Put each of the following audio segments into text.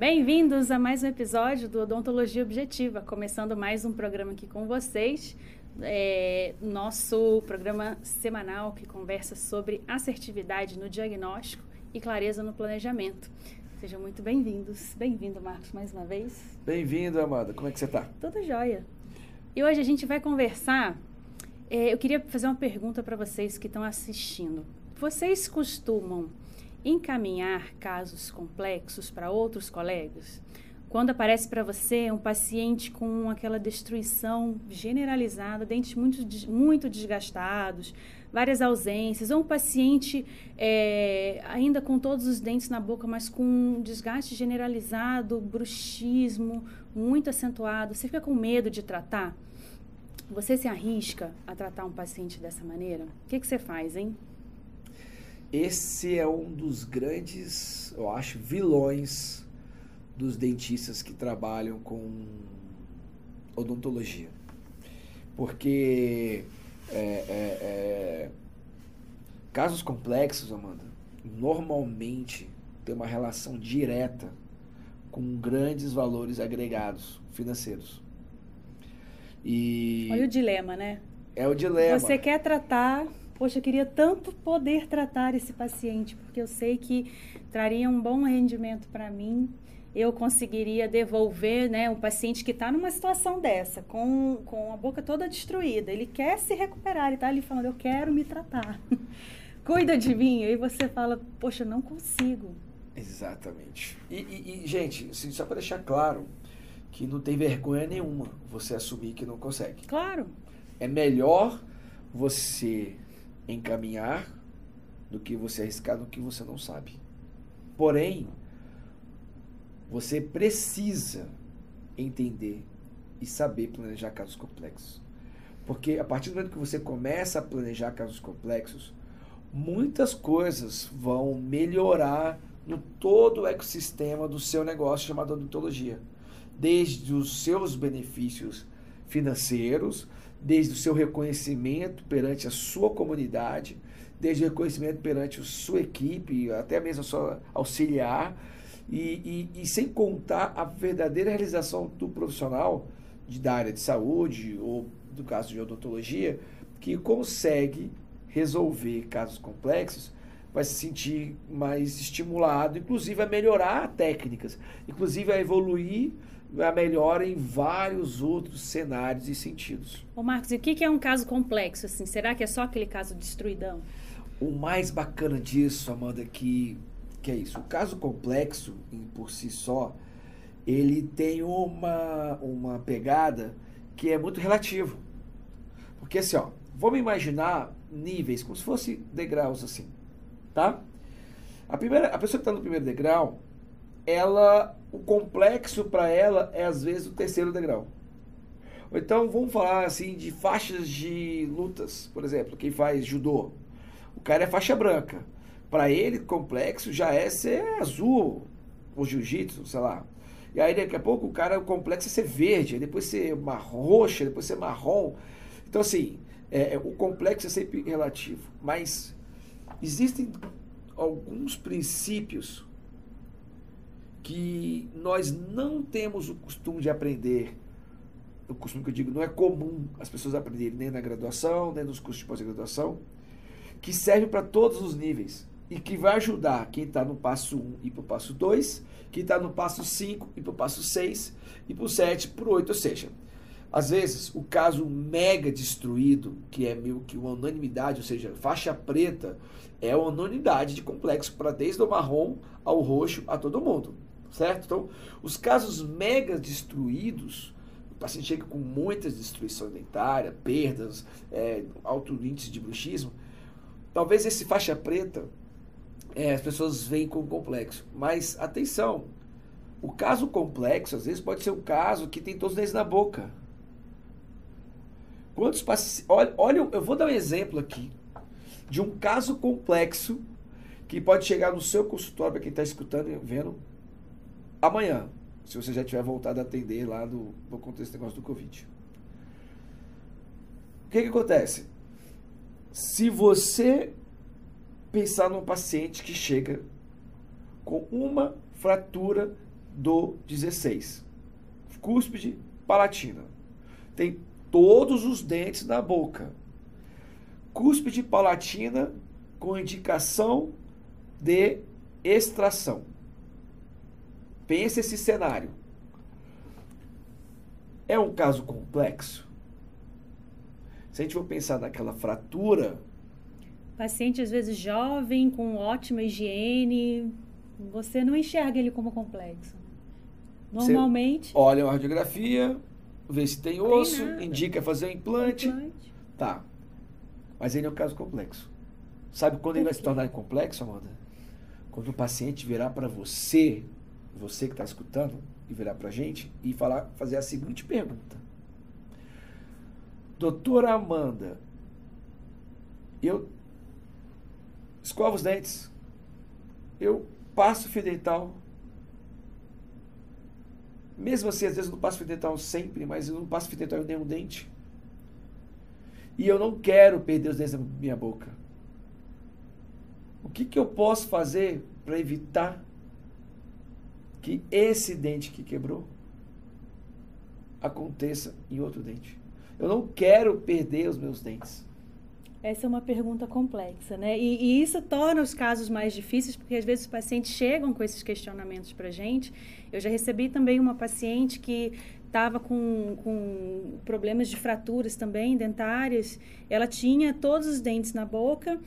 Bem-vindos a mais um episódio do Odontologia Objetiva, começando mais um programa aqui com vocês. É, nosso programa semanal que conversa sobre assertividade no diagnóstico e clareza no planejamento. Sejam muito bem-vindos. Bem-vindo, Marcos, mais uma vez. Bem-vindo, Amanda. Como é que você está? Tudo jóia. E hoje a gente vai conversar. É, eu queria fazer uma pergunta para vocês que estão assistindo. Vocês costumam encaminhar casos complexos para outros colegas? Quando aparece para você um paciente com aquela destruição generalizada, dentes muito, muito desgastados, várias ausências, ou um paciente é, ainda com todos os dentes na boca, mas com um desgaste generalizado, bruxismo muito acentuado, você fica com medo de tratar? Você se arrisca a tratar um paciente dessa maneira? O que, que você faz, hein? Esse é um dos grandes, eu acho, vilões dos dentistas que trabalham com odontologia. Porque é, é, é, casos complexos, Amanda, normalmente tem uma relação direta com grandes valores agregados financeiros. E Olha o dilema, né? É o dilema. Você quer tratar poxa, eu queria tanto poder tratar esse paciente, porque eu sei que traria um bom rendimento para mim. Eu conseguiria devolver né, um paciente que está numa situação dessa, com, com a boca toda destruída. Ele quer se recuperar, ele está ali falando, eu quero me tratar. Cuida de mim. Aí você fala, poxa, não consigo. Exatamente. E, e, e gente, assim, só para deixar claro, que não tem vergonha nenhuma você assumir que não consegue. Claro. É melhor você encaminhar do que você arriscar no que você não sabe. Porém, você precisa entender e saber planejar casos complexos. Porque a partir do momento que você começa a planejar casos complexos, muitas coisas vão melhorar no todo o ecossistema do seu negócio chamado odontologia. Desde os seus benefícios financeiros, desde o seu reconhecimento perante a sua comunidade, desde o reconhecimento perante a sua equipe, até mesmo a sua auxiliar, e, e, e sem contar a verdadeira realização do profissional de, da área de saúde ou do caso de odontologia, que consegue resolver casos complexos, vai se sentir mais estimulado, inclusive a melhorar técnicas, inclusive a evoluir a melhora em vários outros cenários e sentidos. Ô Marcos, e o que é um caso complexo? Assim? Será que é só aquele caso de destruidão? O mais bacana disso, Amanda, que, que é isso. O caso complexo, por si só, ele tem uma, uma pegada que é muito relativo. Porque assim, ó, vamos imaginar níveis, como se fossem degraus assim, tá? A, primeira, a pessoa que está no primeiro degrau, ela o complexo para ela é às vezes o terceiro degrau. Então vamos falar assim de faixas de lutas, por exemplo, quem faz judô, o cara é faixa branca. Para ele, complexo já é ser azul, ou jiu-jitsu, sei lá. E aí daqui a pouco o cara, o complexo é ser verde, depois ser roxa, depois ser marrom. Então assim, é, é, o complexo é sempre relativo. Mas existem alguns princípios que nós não temos o costume de aprender. O costume que eu digo não é comum as pessoas aprenderem nem na graduação, nem nos cursos de pós-graduação, que serve para todos os níveis e que vai ajudar quem está no passo 1 e para o passo 2, quem está no passo 5 e para o passo 6 e para o 7 para o 8. Ou seja, às vezes o caso mega destruído, que é meio que uma unanimidade, ou seja, faixa preta, é uma unanimidade de complexo para desde o marrom ao roxo a todo mundo certo? Então, os casos mega destruídos, o paciente chega com muitas destruições dentárias, perdas, é, alto índice de bruxismo, talvez esse faixa preta, é, as pessoas veem como complexo. Mas, atenção, o caso complexo, às vezes, pode ser um caso que tem todos eles na boca. Quantos pacientes... Olha, olha, eu vou dar um exemplo aqui de um caso complexo que pode chegar no seu consultório, para quem está escutando e vendo, amanhã, se você já tiver voltado a atender lá no contexto do negócio do Covid. O que, que acontece? Se você pensar num paciente que chega com uma fratura do 16. Cúspide palatina. Tem todos os dentes na boca. Cúspide palatina com indicação de extração. Pense esse cenário. É um caso complexo? Se a gente for pensar naquela fratura. Paciente às vezes jovem, com ótima higiene, você não enxerga ele como complexo. Normalmente. Você olha uma radiografia, vê se tem osso, tem indica fazer um implante. implante. Tá. Mas ele é um caso complexo. Sabe quando ele vai se tornar complexo, Amanda? Quando o paciente virar para você, você que está escutando, e virar para a gente e falar, fazer a seguinte pergunta: Doutora Amanda, eu escovo os dentes, eu passo fio dental. Mesmo assim, às vezes eu não passo fio dental sempre, mas eu não passo fio dental em nenhum dente. E eu não quero perder os dentes da minha boca. O que, que eu posso fazer para evitar que esse dente que quebrou aconteça em outro dente? Eu não quero perder os meus dentes. Essa é uma pergunta complexa, né? E, e, isso torna os casos mais difíceis, porque às vezes os pacientes chegam com esses questionamentos para gente. Eu já recebi também uma paciente que estava com, com problemas de fraturas também dentárias. Ela tinha todos os dentes na boca,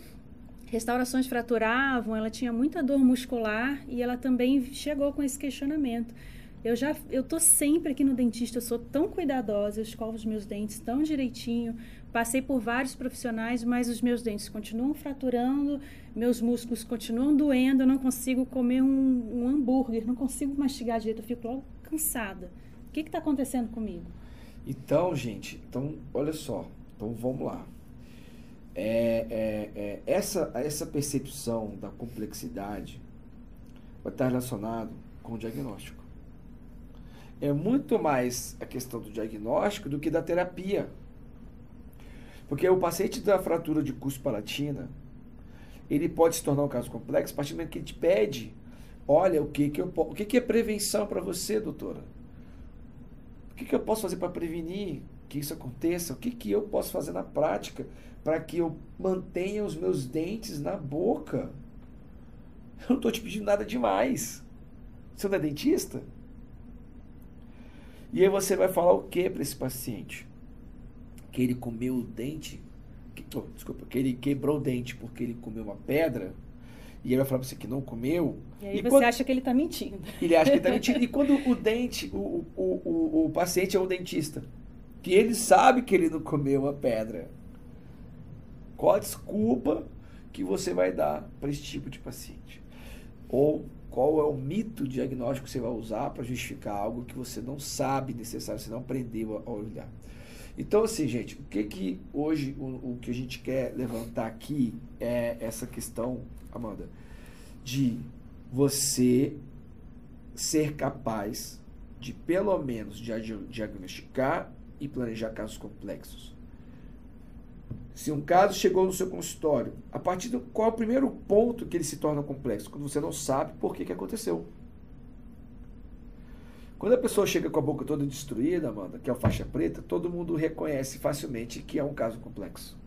restaurações fraturavam, ela tinha muita dor muscular e ela também chegou com esse questionamento. Eu já, eu tô sempre aqui no dentista, eu sou tão cuidadosa, eu escovo os meus dentes tão direitinho, passei por vários profissionais, mas os meus dentes continuam fraturando, meus músculos continuam doendo, eu não consigo comer um, um hambúrguer, não consigo mastigar direito, eu fico logo cansada. O que está acontecendo comigo? Então, gente, então, olha só, então vamos lá. É, é, é, essa, essa percepção da complexidade vai estar relacionado com o diagnóstico é muito mais a questão do diagnóstico do que da terapia. Porque o paciente da fratura de curso palatina, ele pode se tornar um caso complexo a partir do momento que ele te pede, olha, o que, que, eu, o que, que é prevenção para você, doutora? O que, que eu posso fazer para prevenir que isso aconteça? O que, que eu posso fazer na prática para que eu mantenha os meus dentes na boca? Eu não estou te pedindo nada demais. Você não é dentista? E aí você vai falar o que para esse paciente? Que ele comeu o dente, que, oh, desculpa, que ele quebrou o dente porque ele comeu uma pedra, e ele vai falar para você que não comeu. E aí e você quando, acha que ele está mentindo. Ele acha que ele está mentindo. E quando o dente, o, o, o, o paciente é um dentista, que ele sabe que ele não comeu uma pedra, qual a desculpa que você vai dar para esse tipo de paciente? Ou qual é o mito diagnóstico que você vai usar para justificar algo que você não sabe necessário, você não aprendeu a olhar. Então, assim, gente, o que que hoje, o, o que a gente quer levantar aqui é essa questão, Amanda, de você ser capaz de, pelo menos, diagnosticar e planejar casos complexos. Se um caso chegou no seu consultório, a partir do qual é o primeiro ponto que ele se torna complexo? Quando você não sabe por que, que aconteceu. Quando a pessoa chega com a boca toda destruída, Amanda, que é o faixa preta, todo mundo reconhece facilmente que é um caso complexo.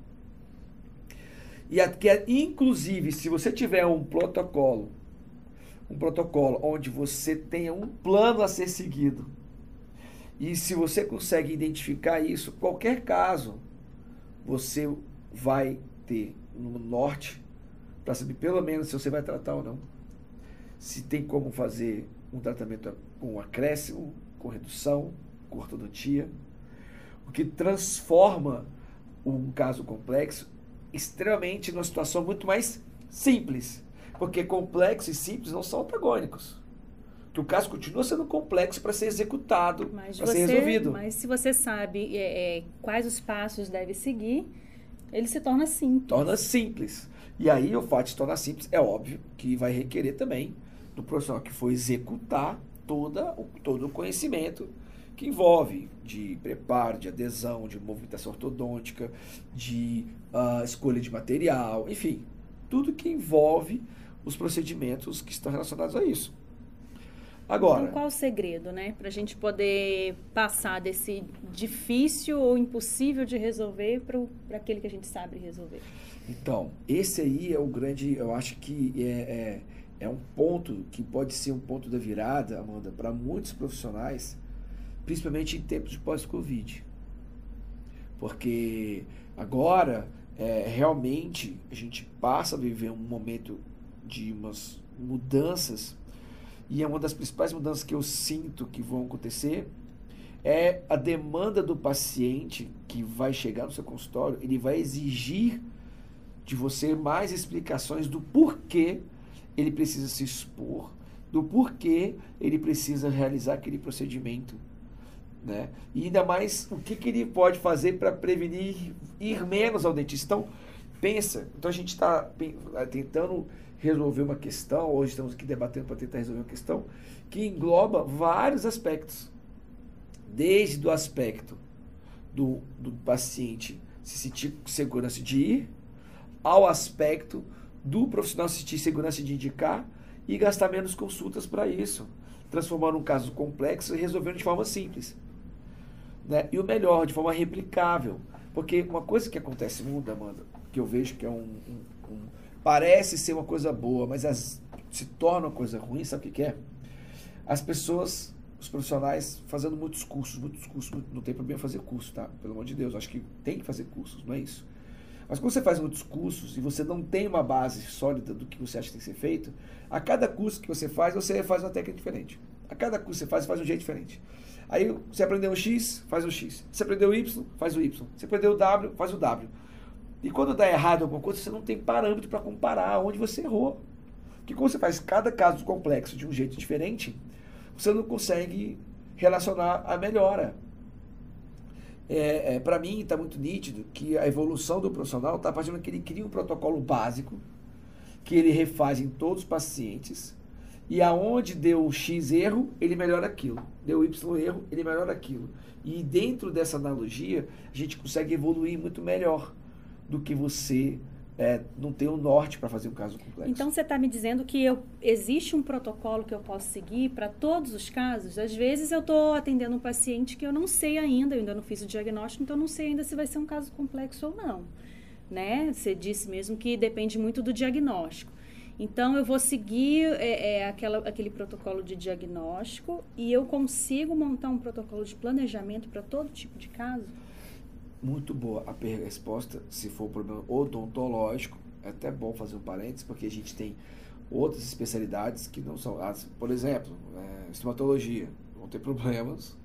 E que, inclusive, se você tiver um protocolo, um protocolo onde você tenha um plano a ser seguido, e se você consegue identificar isso, qualquer caso, você vai ter no norte para saber pelo menos se você vai tratar ou não. Se tem como fazer um tratamento com acréscimo, com redução, com ortodontia, o que transforma um caso complexo extremamente numa situação muito mais simples. Porque complexo e simples não são antagônicos. Que o caso continua sendo complexo para ser executado, para ser resolvido. Mas se você sabe é, é, quais os passos deve seguir, ele se torna simples. Torna simples. E aí o fato de se tornar simples é óbvio que vai requerer também do profissional que for executar toda, todo o conhecimento que envolve de preparo, de adesão, de movimentação ortodôntica, de uh, escolha de material, enfim, tudo que envolve os procedimentos que estão relacionados a isso. Agora. Então, qual o segredo, né? Para a gente poder passar desse difícil ou impossível de resolver para aquele que a gente sabe resolver? Então, esse aí é o grande. Eu acho que é, é, é um ponto que pode ser um ponto da virada, Amanda, para muitos profissionais, principalmente em tempos de pós-Covid. Porque agora, é, realmente, a gente passa a viver um momento de umas mudanças e é uma das principais mudanças que eu sinto que vão acontecer é a demanda do paciente que vai chegar no seu consultório, ele vai exigir de você mais explicações do porquê ele precisa se expor, do porquê ele precisa realizar aquele procedimento. Né? E ainda mais o que, que ele pode fazer para prevenir ir menos ao dentista. Então, pensa, então a gente está tentando resolver uma questão, hoje estamos aqui debatendo para tentar resolver uma questão que engloba vários aspectos. Desde o aspecto do, do paciente se sentir segurança de ir, ao aspecto do profissional se sentir segurança de indicar e gastar menos consultas para isso, transformando um caso complexo e resolvendo de forma simples. Né? E o melhor, de forma replicável. Porque uma coisa que acontece muito, Amanda, que eu vejo que é um, um, um parece ser uma coisa boa, mas as, se torna uma coisa ruim, sabe o que, é? As pessoas, os profissionais, fazendo muitos cursos, muitos cursos, não tem problema fazer curso, tá? Pelo amor de Deus, acho que tem que fazer cursos, não é isso. Mas quando você faz muitos cursos e você não tem uma base sólida do que você acha que tem que ser feito, a cada curso que você faz, você faz uma técnica diferente. A cada curso que você faz, você faz um jeito diferente. Aí você aprendeu o X, faz o X. Você aprendeu o Y, faz o Y. Você aprendeu o W, faz o W. E quando dá errado alguma coisa, você não tem parâmetro para comparar onde você errou. Porque quando você faz cada caso complexo de um jeito diferente, você não consegue relacionar a melhora. É, é, para mim, está muito nítido que a evolução do profissional está fazendo que ele cria um protocolo básico, que ele refaz em todos os pacientes, e aonde deu X erro, ele melhora aquilo. Deu Y erro, ele melhora aquilo. E dentro dessa analogia, a gente consegue evoluir muito melhor do que você é, não ter um norte para fazer um caso complexo. Então você está me dizendo que eu, existe um protocolo que eu posso seguir para todos os casos? Às vezes eu estou atendendo um paciente que eu não sei ainda, eu ainda não fiz o diagnóstico, então eu não sei ainda se vai ser um caso complexo ou não. Né? Você disse mesmo que depende muito do diagnóstico. Então eu vou seguir é, é, aquela, aquele protocolo de diagnóstico e eu consigo montar um protocolo de planejamento para todo tipo de caso? Muito boa a resposta, se for um problema odontológico, é até bom fazer um parênteses, porque a gente tem outras especialidades que não são, por exemplo, é, estomatologia, vão ter problemas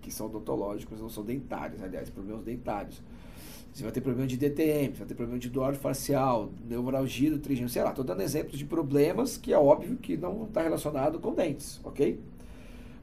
que são odontológicos, não são dentários, aliás, problemas dentários. Você vai ter problema de DTM, você vai ter problema de dor facial, neuralgia do trigêmeo, sei lá, estou dando exemplos de problemas que é óbvio que não está relacionado com dentes, ok?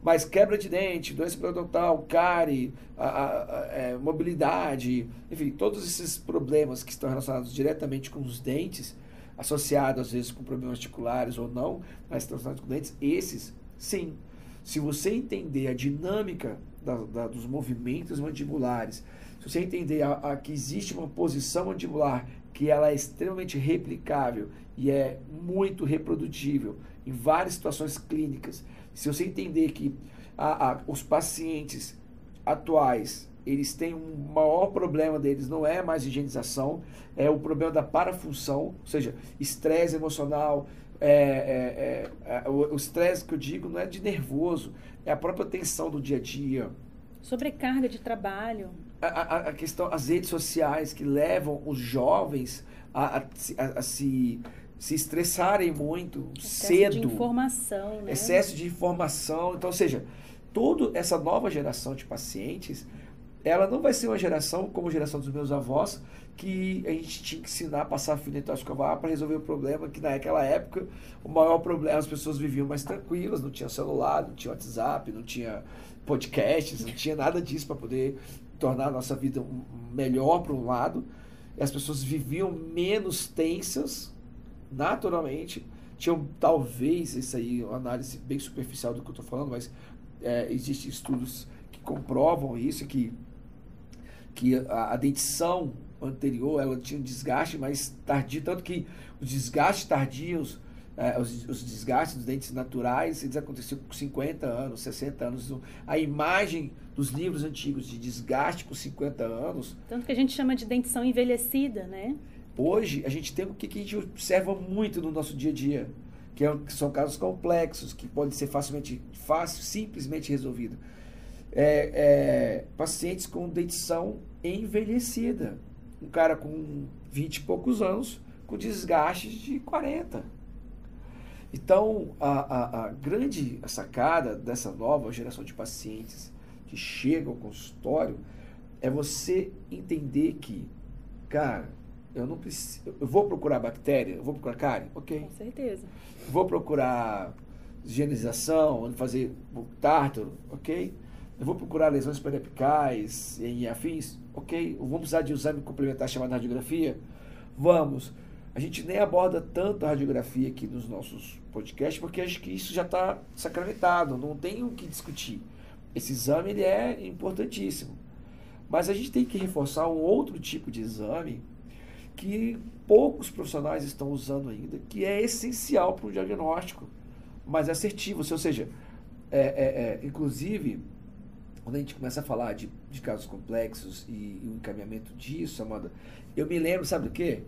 Mas quebra de dente, doença periodontal, cárie, a, a, a, é, mobilidade, enfim, todos esses problemas que estão relacionados diretamente com os dentes, associados às vezes com problemas articulares ou não, mas estão relacionados com dentes, esses, sim. Se você entender a dinâmica da, da, dos movimentos mandibulares, se você entender a, que existe uma posição mandibular que ela é extremamente replicável e é muito reprodutível em várias situações clínicas, se você entender que a, a, os pacientes atuais eles têm um maior problema deles, não é mais higienização, é o problema da parafunção, ou seja, estresse emocional, é, é, é, é o estresse que eu digo não é de nervoso, é a própria tensão do dia a dia. Sobrecarga de trabalho. A, a, a questão, as redes sociais que levam os jovens a, a, a se se estressarem muito Excesso cedo. de informação, né? Excesso de informação. Então, ou seja, toda essa nova geração de pacientes, ela não vai ser uma geração como a geração dos meus avós, que a gente tinha que ensinar a passar fio dental escovar para resolver o problema, que naquela época o maior problema, as pessoas viviam mais tranquilas, não tinha celular, não tinha WhatsApp, não tinha podcasts, não tinha nada disso para poder tornar a nossa vida melhor para um lado. E as pessoas viviam menos tensas, naturalmente, tinham talvez, isso aí uma análise bem superficial do que eu estou falando, mas é, existem estudos que comprovam isso, que, que a, a dentição anterior ela tinha um desgaste mais tardio, tanto que os desgastes tardios é, os, os, desgastes dos dentes naturais, eles aconteciam com 50 anos, 60 anos. A imagem dos livros antigos de desgaste com 50 anos. Tanto que a gente chama de dentição envelhecida, né? Hoje, a gente tem o que, que a gente observa muito no nosso dia a dia, que, é, que são casos complexos, que podem ser facilmente, fácil, simplesmente resolvidos. É, é, pacientes com dentição envelhecida. Um cara com 20 e poucos anos, com desgastes de 40 então, a, a, a grande sacada dessa nova geração de pacientes que chegam ao consultório é você entender que, cara, eu não preciso. Eu vou procurar bactéria, eu vou procurar cárie? Ok. Com certeza. Vou procurar higienização, fazer o tártaro, ok? Eu vou procurar lesões periapicais e afins, ok? Vamos precisar de um exame complementar chamado radiografia? Vamos. A gente nem aborda tanto a radiografia aqui nos nossos podcasts, porque acho que isso já está sacramentado, não tem o que discutir. Esse exame ele é importantíssimo. Mas a gente tem que reforçar um outro tipo de exame que poucos profissionais estão usando ainda, que é essencial para o diagnóstico, mas é assertivo. Ou seja, é, é, é, inclusive, quando a gente começa a falar de, de casos complexos e, e o encaminhamento disso, Amanda, eu me lembro, sabe do quê?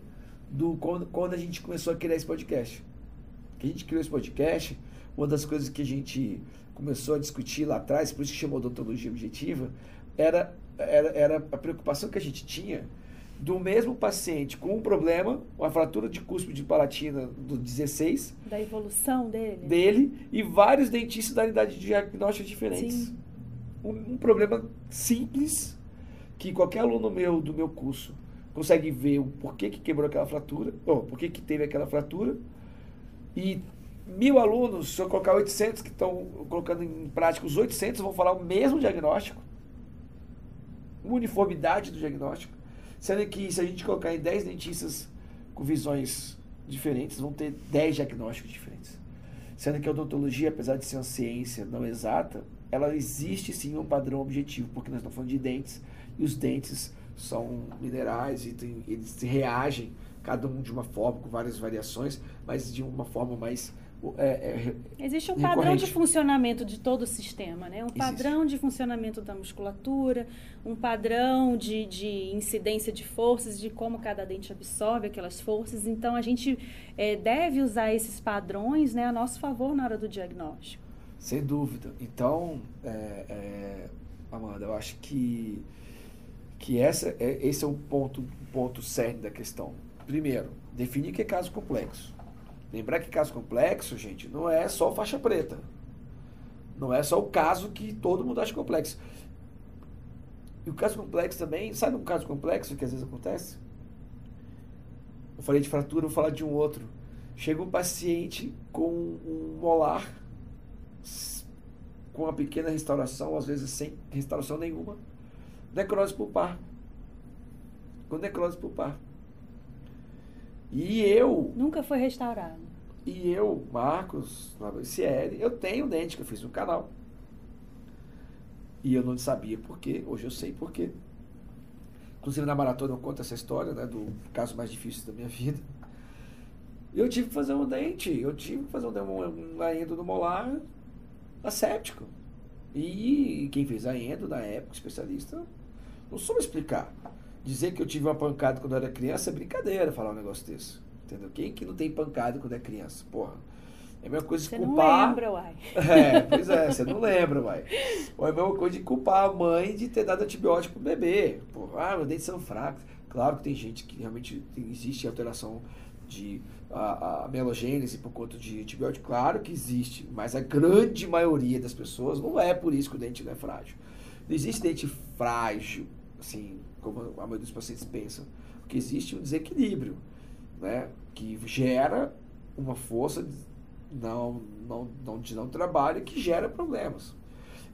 do quando, quando a gente começou a criar esse podcast. Que a gente criou esse podcast, uma das coisas que a gente começou a discutir lá atrás, por isso que chamou odontologia objetiva, era, era, era a preocupação que a gente tinha do mesmo paciente com um problema, uma fratura de cúspide de palatina do 16. Da evolução dele. Dele e vários dentistas da unidade de diagnósticos diferentes. Um, um, problema simples que qualquer aluno meu do meu curso consegue ver o porquê que quebrou aquela fratura, ou porquê que teve aquela fratura. E mil alunos, se eu colocar 800 que estão colocando em prática, os 800 vão falar o mesmo diagnóstico, uniformidade do diagnóstico, sendo que se a gente colocar em 10 dentistas com visões diferentes, vão ter 10 diagnósticos diferentes. Sendo que a odontologia, apesar de ser uma ciência não exata, ela existe sim um padrão objetivo, porque nós estamos falando de dentes, e os dentes são minerais e tem, eles reagem, cada um de uma forma, com várias variações, mas de uma forma mais. É, é, Existe um padrão de funcionamento de todo o sistema, né? Um Existe. padrão de funcionamento da musculatura, um padrão de, de incidência de forças, de como cada dente absorve aquelas forças. Então, a gente é, deve usar esses padrões né, a nosso favor na hora do diagnóstico. Sem dúvida. Então, é, é, Amanda, eu acho que que essa é, esse é o ponto, ponto cerne da questão. Primeiro, definir o que é caso complexo. Lembrar que caso complexo, gente, não é só faixa preta. Não é só o caso que todo mundo acha complexo. E o caso complexo também, sabe um caso complexo que às vezes acontece? Eu falei de fratura, vou falar de um outro. Chega um paciente com um molar com uma pequena restauração, às vezes sem restauração nenhuma necrose pulpar. Com necrose pulpar. E eu. Nunca foi restaurado. E eu, Marcos, Cieri, eu tenho dente que eu fiz no canal. E eu não sabia por quê, hoje eu sei por quê. Inclusive na maratona eu conto essa história, né, do caso mais difícil da minha vida. Eu tive que fazer um dente, eu tive que fazer um, um, um endo no molar asséptico. E quem fez a endo na época, especialista, não soube explicar. Dizer que eu tive uma pancada quando eu era criança é brincadeira falar um negócio desse. Entendeu? Quem que não tem pancada quando é criança? Porra. É a mesma coisa de você culpar. Você não lembra, uai. É, pois é, você não lembra, uai. Ou é a mesma coisa de culpar a mãe de ter dado antibiótico pro bebê. Porra, ah, meus dentes são fracos. Claro que tem gente que realmente tem, existe alteração de a, a melogênese por conta de antibiótico. Claro que existe, mas a grande maioria das pessoas não é por isso que o dente não é frágil. Não existe dente frágil, assim, como a maioria dos pacientes pensam. Porque existe um desequilíbrio, né? Que gera uma força não, não, não, de não trabalho que gera problemas.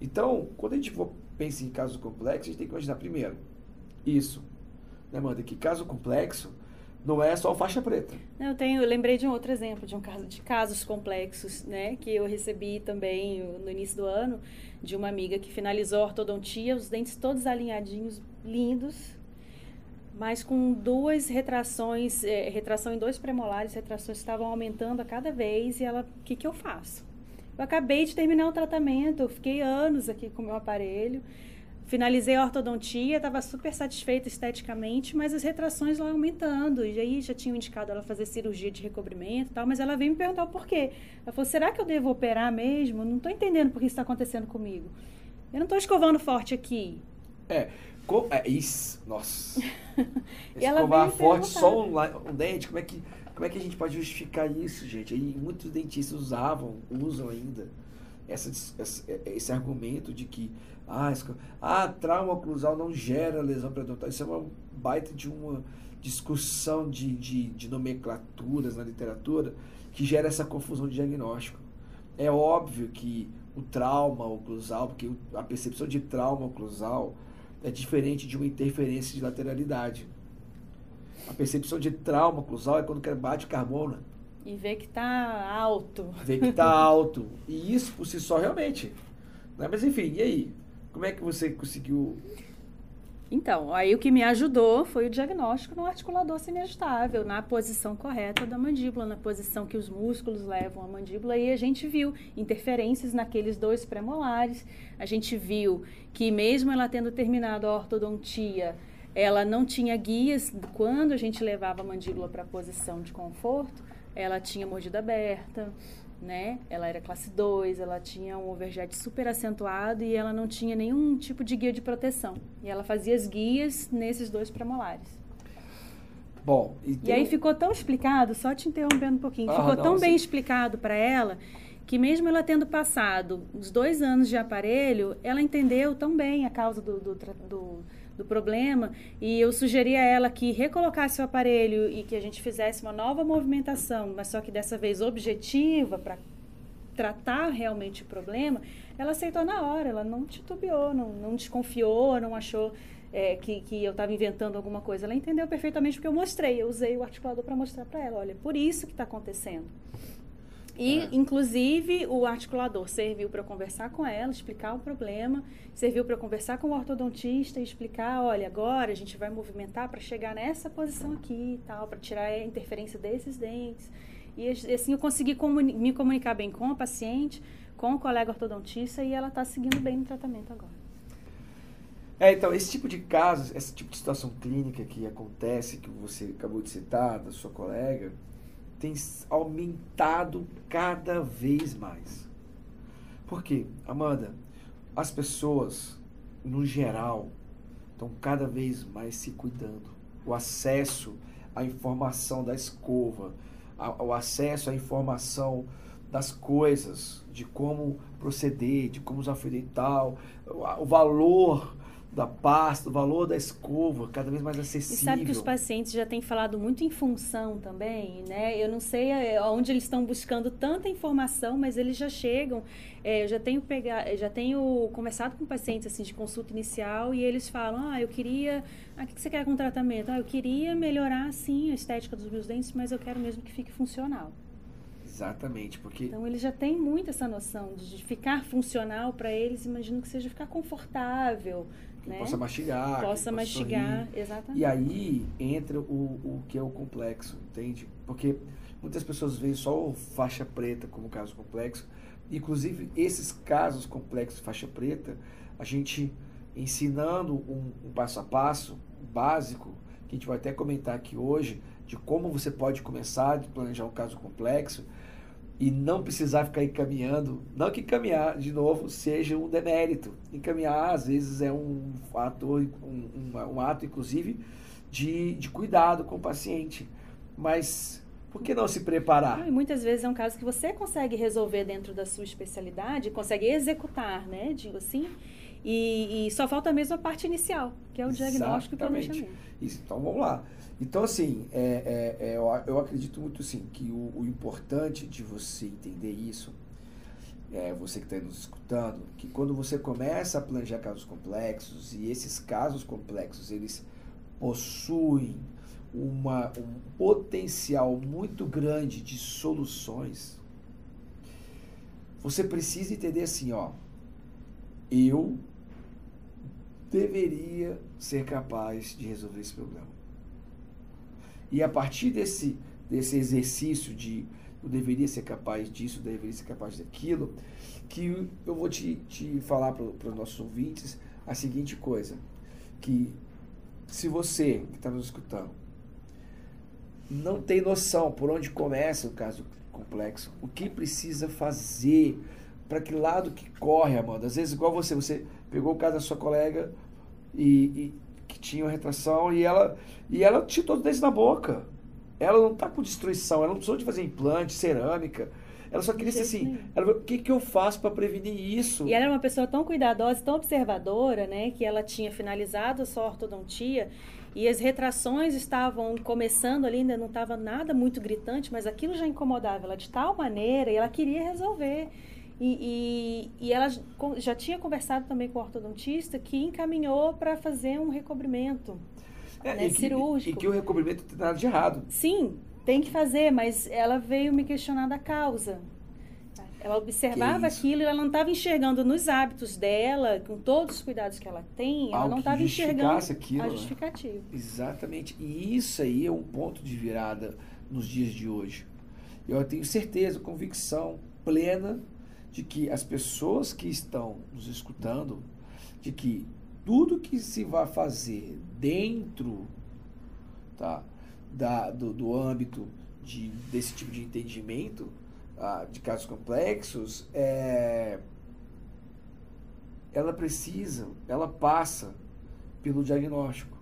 Então, quando a gente for, pensa em casos complexos, a gente tem que imaginar primeiro isso, né, Amanda? Que caso complexo não é só faixa preta. Eu tenho, eu lembrei de um outro exemplo de um caso de casos complexos, né, que eu recebi também no início do ano de uma amiga que finalizou a ortodontia, os dentes todos alinhadinhos, lindos. mas com duas retrações, é, retração em dois premolares, retrações estavam aumentando a cada vez e ela, o que, que eu faço? Eu acabei de terminar o tratamento, eu fiquei anos aqui com o meu aparelho, finalizei a ortodontia, estava super satisfeita esteticamente, mas as retrações lá aumentando. E aí já tinham indicado ela fazer cirurgia de recobrimento e tal, mas ela veio me perguntar o porquê. Ela falou: será que eu devo operar mesmo? Não estou entendendo por que isso está acontecendo comigo. Eu não estou escovando forte aqui. É, co é isso. Nossa. Escovar forte só um, um dente, como é que. Como é que a gente pode justificar isso, gente? Aí muitos dentistas usavam, usam ainda essa, esse, esse argumento de que ah, ah, trauma oclusal não gera lesão periodontal. Isso é uma baita de uma discussão de, de, de nomenclaturas na literatura que gera essa confusão de diagnóstico. É óbvio que o trauma oclusal, porque a percepção de trauma oclusal é diferente de uma interferência de lateralidade. A percepção de trauma oclusal é quando bate carbono. E vê que está alto. Vê que está alto. E isso por si só realmente. Né? Mas enfim, e aí? Como é que você conseguiu então, aí o que me ajudou foi o diagnóstico no articulador semiajustável, na posição correta da mandíbula, na posição que os músculos levam a mandíbula, e a gente viu interferências naqueles dois premolares. A gente viu que mesmo ela tendo terminado a ortodontia, ela não tinha guias quando a gente levava a mandíbula para a posição de conforto, ela tinha mordida aberta né? Ela era classe 2, ela tinha um overjet super acentuado e ela não tinha nenhum tipo de guia de proteção. E ela fazia as guias nesses dois premolares. Bom, e, e aí ficou tão explicado, só te interrompendo um pouquinho, ah, ficou não, tão bem explicado para ela que mesmo ela tendo passado os dois anos de aparelho, ela entendeu tão bem a causa do, do, do do problema e eu sugeri a ela que recolocasse o aparelho e que a gente fizesse uma nova movimentação, mas só que dessa vez objetiva para tratar realmente o problema, ela aceitou na hora, ela não titubeou, não, não desconfiou, não achou é, que, que eu estava inventando alguma coisa. Ela entendeu perfeitamente porque eu mostrei, eu usei o articulador para mostrar para ela, olha, por isso que está acontecendo. E, é. inclusive, o articulador serviu para conversar com ela, explicar o problema, serviu para conversar com o ortodontista e explicar, olha, agora a gente vai movimentar para chegar nessa posição aqui e tal, para tirar a interferência desses dentes. E assim eu consegui comuni me comunicar bem com a paciente, com o colega ortodontista e ela está seguindo bem no tratamento agora. É, então, esse tipo de casos, esse tipo de situação clínica que acontece, que você acabou de citar, da sua colega, tem aumentado cada vez mais. Por quê? Amanda, as pessoas, no geral, estão cada vez mais se cuidando. O acesso à informação da escova, o acesso à informação das coisas, de como proceder, de como usar fio dental, o valor da pasta, o valor da escova, cada vez mais acessível. E sabe que os pacientes já têm falado muito em função também, né? Eu não sei é, onde eles estão buscando tanta informação, mas eles já chegam. É, eu já tenho pegar, já tenho conversado com pacientes assim de consulta inicial e eles falam: ah, eu queria, ah, o que você quer com tratamento? Ah, eu queria melhorar sim a estética dos meus dentes, mas eu quero mesmo que fique funcional. Exatamente, porque. Então eles já têm muito essa noção de ficar funcional para eles, imagino que seja ficar confortável, né? possa mastigar. Possa mastigar, sorrir. exatamente. E aí entra o, o que é o complexo, entende? Porque muitas pessoas veem só o faixa preta como caso complexo. Inclusive, esses casos complexos faixa preta, a gente ensinando um, um passo a passo básico, que a gente vai até comentar aqui hoje, de como você pode começar a planejar um caso complexo, e não precisar ficar encaminhando. Não que encaminhar, de novo, seja um demérito. Encaminhar, às vezes, é um ato, um, um, um ato inclusive, de, de cuidado com o paciente. Mas por que não se preparar? e muitas vezes é um caso que você consegue resolver dentro da sua especialidade, consegue executar, né? Digo assim. E, e só falta mesmo a parte inicial, que é o diagnóstico e planejamento. Isso, então vamos lá. Então, assim, é, é, é, eu, eu, acredito muito assim, que o, o, importante de você entender isso, é, você que está nos escutando, que quando você começa a planejar casos complexos, e esses casos complexos, eles possuem uma, um potencial muito grande de soluções, você precisa entender assim, ó, eu deveria ser capaz de resolver esse problema. E a partir desse, desse exercício de eu deveria ser capaz disso, eu deveria ser capaz daquilo, que eu vou te, te falar para os nossos ouvintes a seguinte coisa, que se você que está nos escutando não tem noção por onde começa o caso complexo, o que precisa fazer, para que lado que corre, Amanda. Às vezes, igual você, você pegou o caso da sua colega e, e que tinha uma retração e ela, e ela tinha todo desse na boca. Ela não está com destruição, ela não precisou de fazer implante, cerâmica. Ela só queria ser assim, ela, o que, que eu faço para prevenir isso? E ela era uma pessoa tão cuidadosa, tão observadora, né, que ela tinha finalizado a sua ortodontia e as retrações estavam começando ali, ainda não estava nada muito gritante, mas aquilo já incomodava ela de tal maneira e ela queria resolver. E, e, e, ela já tinha conversado também com o ortodontista que encaminhou para fazer um recobrimento é, né, e que, cirúrgico. E que o recobrimento tem nada de errado. Sim, tem que fazer, mas ela veio me questionar da causa. Ela observava aquilo e ela não estava enxergando nos hábitos dela, com todos os cuidados que ela tem, ela não estava enxergando aquilo, a né? justificativa. Exatamente. E isso aí é um ponto de virada nos dias de hoje. Eu tenho certeza, convicção plena de que as pessoas que estão nos escutando, de que tudo que se vai fazer dentro tá, da, do, do âmbito de, desse tipo de entendimento ah, de casos complexos, é, ela precisa, ela passa pelo diagnóstico.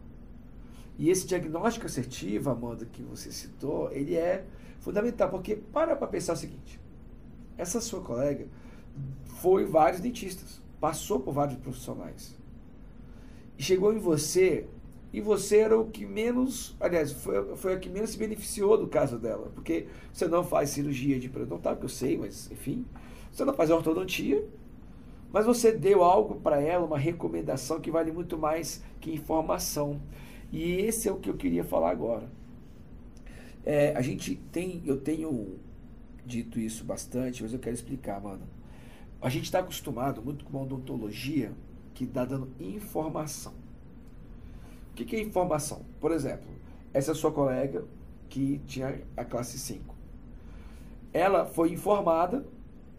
E esse diagnóstico assertivo, Amanda, que você citou, ele é fundamental, porque para para pensar o seguinte, essa sua colega foi vários dentistas, passou por vários profissionais. E chegou em você e você era o que menos, aliás, foi, foi a que menos se beneficiou do caso dela, porque você não faz cirurgia de periodontal, que eu sei, mas enfim, você não faz ortodontia, mas você deu algo para ela, uma recomendação que vale muito mais que informação. E esse é o que eu queria falar agora. É, a gente tem, eu tenho dito isso bastante, mas eu quero explicar, mano. A gente está acostumado muito com uma odontologia que está dando informação. O que, que é informação? Por exemplo, essa sua colega que tinha a classe 5. Ela foi informada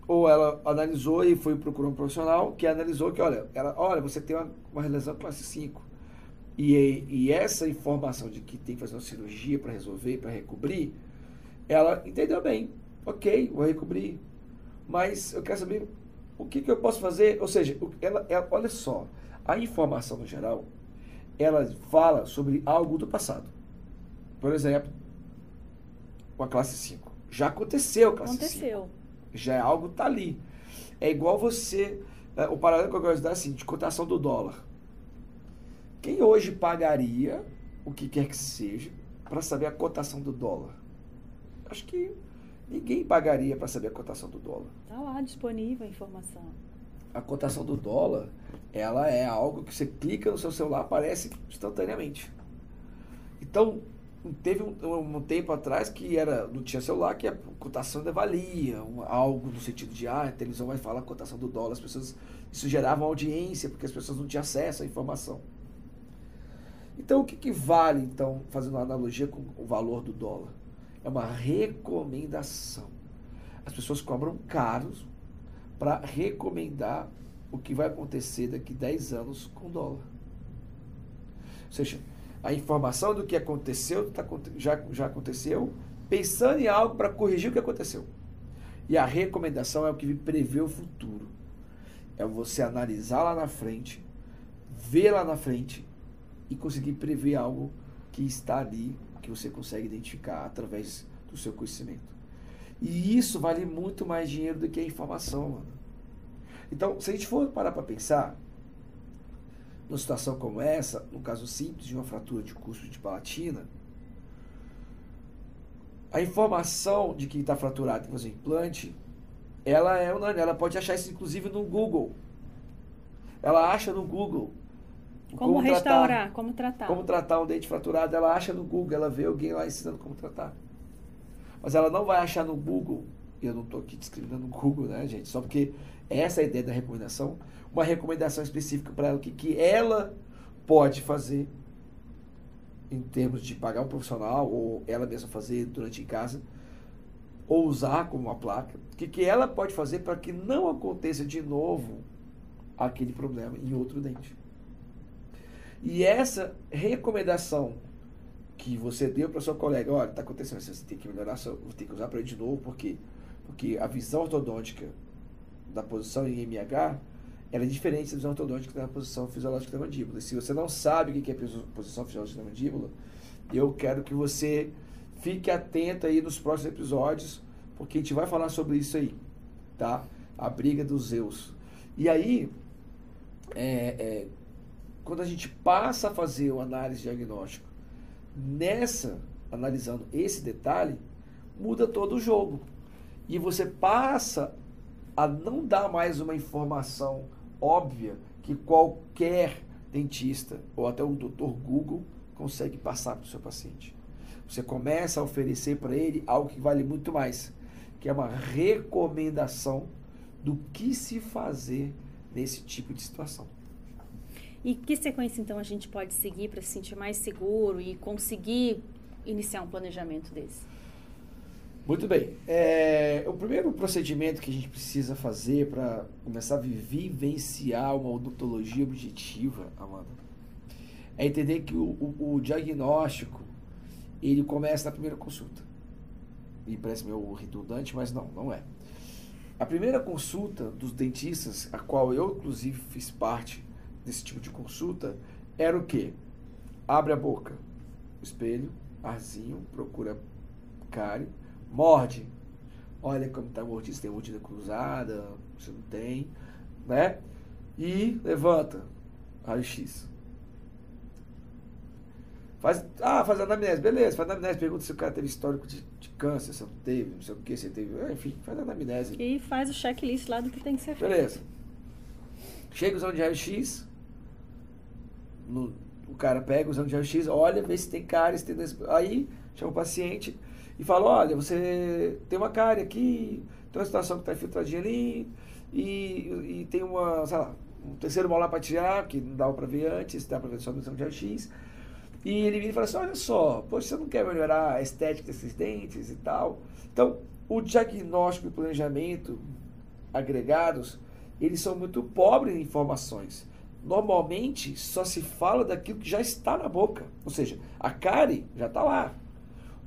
ou ela analisou e foi procurar um profissional que analisou que, olha, ela, olha, você tem uma, uma lesão classe 5. E, e essa informação de que tem que fazer uma cirurgia para resolver, para recobrir, ela entendeu bem. Ok, vou recobrir. Mas eu quero saber o que, que eu posso fazer. Ou seja, ela, ela, olha só, a informação no geral, ela fala sobre algo do passado. Por exemplo, com a classe 5. Já aconteceu a classe aconteceu. 5. Já é algo tá ali. É igual você. É, o paralelo que eu gosto de dar é assim, de cotação do dólar. Quem hoje pagaria o que quer que seja para saber a cotação do dólar? Acho que ninguém pagaria para saber a cotação do dólar. Está lá disponível a informação. A cotação do dólar ela é algo que você clica no seu celular, aparece instantaneamente. Então, teve um, um, tempo atrás que era não tinha celular que a cotação ainda valia um, algo no sentido de ah a televisão vai falar a cotação do dólar as pessoas isso gerava uma audiência porque as pessoas não tinham acesso à informação então o que, que vale então fazendo uma analogia com o valor do dólar é uma recomendação as pessoas cobram caros para recomendar o que vai acontecer daqui 10 anos com o dólar. Ou seja, a informação do que aconteceu tá, já, já aconteceu, pensando em algo para corrigir o que aconteceu. E a recomendação é o que prevê o futuro. É você analisar lá na frente, ver lá na frente e conseguir prever algo que está ali, que você consegue identificar através do seu conhecimento. E isso vale muito mais dinheiro do que a informação, mano. Então, se a gente for parar para pensar, numa situação como essa, no caso simples de uma fratura de curso de palatina, a informação de que está fraturado e fazer implante, ela é unânime, ela pode achar isso inclusive no Google. Ela acha no Google. Como, como restaurar, tratar, como tratar. Como tratar um dente fraturado, ela acha no Google, ela vê alguém lá ensinando como tratar. Mas ela não vai achar no Google, e eu não estou aqui discriminando o Google, né, gente? Só porque essa é a ideia da recomendação. Uma recomendação específica para ela, o que, que ela pode fazer em termos de pagar um profissional ou ela mesma fazer durante em casa, ou usar como uma placa, o que, que ela pode fazer para que não aconteça de novo aquele problema em outro dente. E essa recomendação que você deu para sua colega, olha, está acontecendo, você tem que melhorar, você tem que usar para ele de novo, porque porque a visão ortodôntica da posição em MH ela é diferente da visão ortodôntica da posição fisiológica da mandíbula. E se você não sabe o que é posição fisiológica da mandíbula, eu quero que você fique atento aí nos próximos episódios, porque a gente vai falar sobre isso aí, tá? A briga dos Zeus. E aí, é, é, quando a gente passa a fazer o análise diagnóstico, nessa, analisando esse detalhe, muda todo o jogo. E você passa a não dar mais uma informação óbvia que qualquer dentista ou até o doutor Google consegue passar para o seu paciente. Você começa a oferecer para ele algo que vale muito mais, que é uma recomendação do que se fazer nesse tipo de situação. E que sequência então a gente pode seguir para se sentir mais seguro e conseguir iniciar um planejamento desse? Muito bem. É, o primeiro procedimento que a gente precisa fazer para começar a vivenciar uma odontologia objetiva, Amanda, é entender que o, o, o, diagnóstico ele começa na primeira consulta. E parece meio redundante, mas não, não é. A primeira consulta dos dentistas, a qual eu inclusive fiz parte desse tipo de consulta, era o quê? Abre a boca, espelho, arzinho, procura cárie, Morde. Olha como está mordido, se tem mordida cruzada, se não tem, né? E levanta. Raio-X. Faz, ah, faz anamnese, beleza, faz anamnese, pergunta se o cara teve histórico de, de câncer, se não teve, não sei o que, se teve, enfim, faz anamnese. E faz o checklist lá do que tem que ser feito. Beleza. Chega usando de raio-x, o cara pega usando de raio-x, olha, vê se tem cárie, se tem... Aí, chama o paciente, e fala, olha, você tem uma cárie aqui, tem uma situação que está infiltradinha ali, e, e tem uma, sei lá, um terceiro molar para tirar, que não dava para ver antes, dá para ver só no exame de raio-x. E ele vira e fala assim, olha só, poxa, você não quer melhorar a estética desses dentes e tal? Então, o diagnóstico e planejamento agregados, eles são muito pobres em informações. Normalmente, só se fala daquilo que já está na boca. Ou seja, a cárie já está lá